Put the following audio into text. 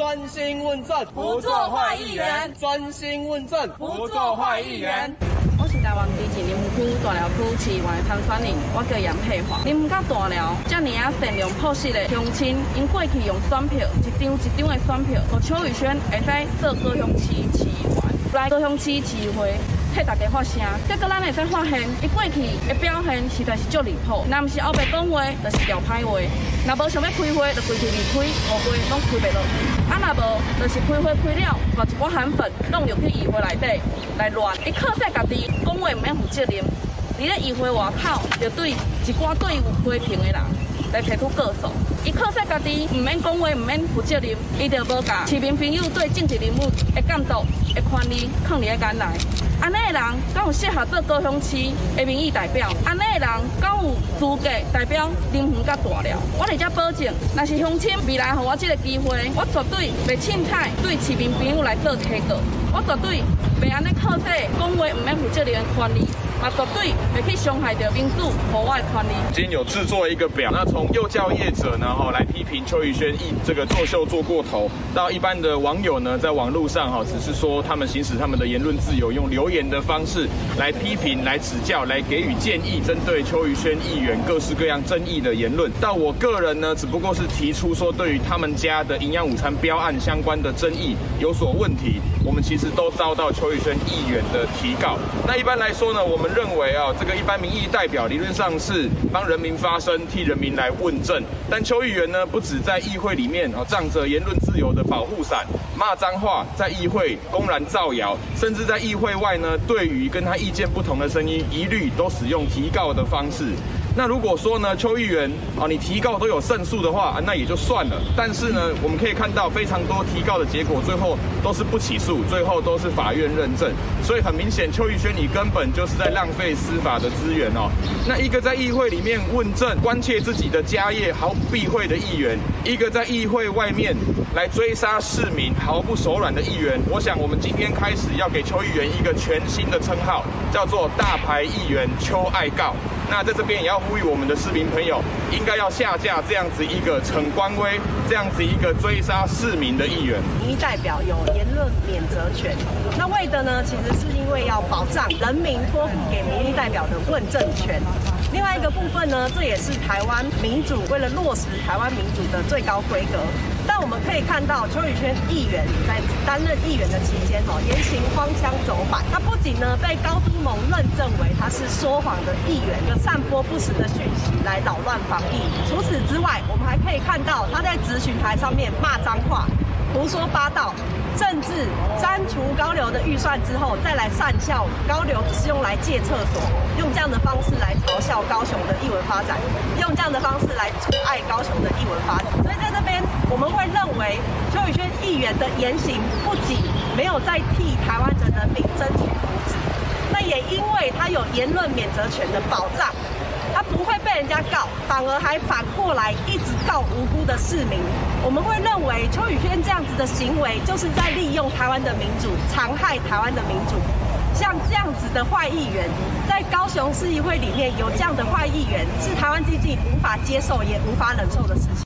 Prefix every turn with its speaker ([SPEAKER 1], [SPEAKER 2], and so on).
[SPEAKER 1] 专心问政，
[SPEAKER 2] 不做坏议员；
[SPEAKER 1] 专心问政，
[SPEAKER 2] 不做坏议员。
[SPEAKER 3] 我是台湾基进林务区大寮区市议员参选人，我叫杨佩华。林务甲大寮这么啊善良朴实的乡亲，因过去用选票一张一张的选票，和邱宇轩会使做高雄市市议员，来高雄市市议会。替大家发声，结果咱会使发现，伊过去的表现实在是足离谱。若毋是后白讲话，就是调歹话；若无想要开会，就规气离开，乌龟拢开袂落去。啊，若无就是开会开了，把一寡韩粉弄入去议会内底来乱。伊靠说家己讲话毋免负责任，伫咧议会外口就对一寡对有批评的人来提出告诉。伊靠说家己毋免讲话，毋免负责任，伊就无甲市民朋友对政治人物的监督的权利抗伫个眼内。安尼的人，敢有适合做高雄市的民意代表？安尼的人，敢有资格代表林园甲大寮？我伫遮保证，若是乡亲未来给我这个机会，我绝对袂凊彩对市民朋友来做提告，我绝对袂安尼靠说讲话毋免负责任的权利。啊，绝对会去伤害到民主和我的权利。
[SPEAKER 4] 今天有制作一个表，那从幼教业者呢，哈，来批评邱宇轩一这个作秀做过头，到一般的网友呢，在网络上哈，只是说他们行使他们的言论自由，用留言的方式来批评、来指教、来给予建议，针对邱宇轩议员各式各样争议的言论。到我个人呢，只不过是提出说，对于他们家的营养午餐标案相关的争议有所问题，我们其实都遭到邱宇轩议员的提告。那一般来说呢，我们。认为啊，这个一般民意代表理论上是帮人民发声，替人民来问政。但邱议员呢，不止在议会里面啊，仗着言论自由的保护伞，骂脏话，在议会公然造谣，甚至在议会外呢，对于跟他意见不同的声音，一律都使用提告的方式。那如果说呢，邱议员啊，你提告都有胜诉的话，那也就算了。但是呢，我们可以看到非常多提告的结果，最后都是不起诉，最后都是法院认证。所以很明显，邱宇轩你根本就是在浪费司法的资源哦。那一个在议会里面问政、关切自己的家业毫不避讳的议员，一个在议会外面来追杀市民毫不手软的议员，我想我们今天开始要给邱议员一个全新的称号，叫做“大牌议员邱爱告”。那在这边也要呼吁我们的市民朋友，应该要下架这样子一个逞官威、这样子一个追杀市民的议员。
[SPEAKER 5] 民意代表有言论免责权，那为的呢，其实是因为要保障人民托付给民意代表的问政权。另外一个部分呢，这也是台湾民主为了落实台湾民主的最高规格。但我们可以看到，邱宇轩议员在担任议员的期间，哦，言行荒腔走板。他不仅呢被高都盟认证为他是说谎的议员，就散播不实的讯息来扰乱防疫。除此之外，我们还可以看到他在质询台上面骂脏话。胡说八道，甚至删除高流的预算之后，再来善笑高流只是用来借厕所，用这样的方式来嘲笑高雄的艺文发展，用这样的方式来阻碍高雄的艺文发展。所以在这边，我们会认为邱宇轩议员的言行不仅没有在替台湾的人民争取福祉，那也因为他有言论免责权的保障。他不会被人家告，反而还反过来一直告无辜的市民。我们会认为邱宇轩这样子的行为，就是在利用台湾的民主，残害台湾的民主。像这样子的坏议员，在高雄市议会里面有这样的坏议员，是台湾经济无法接受也无法忍受的事情。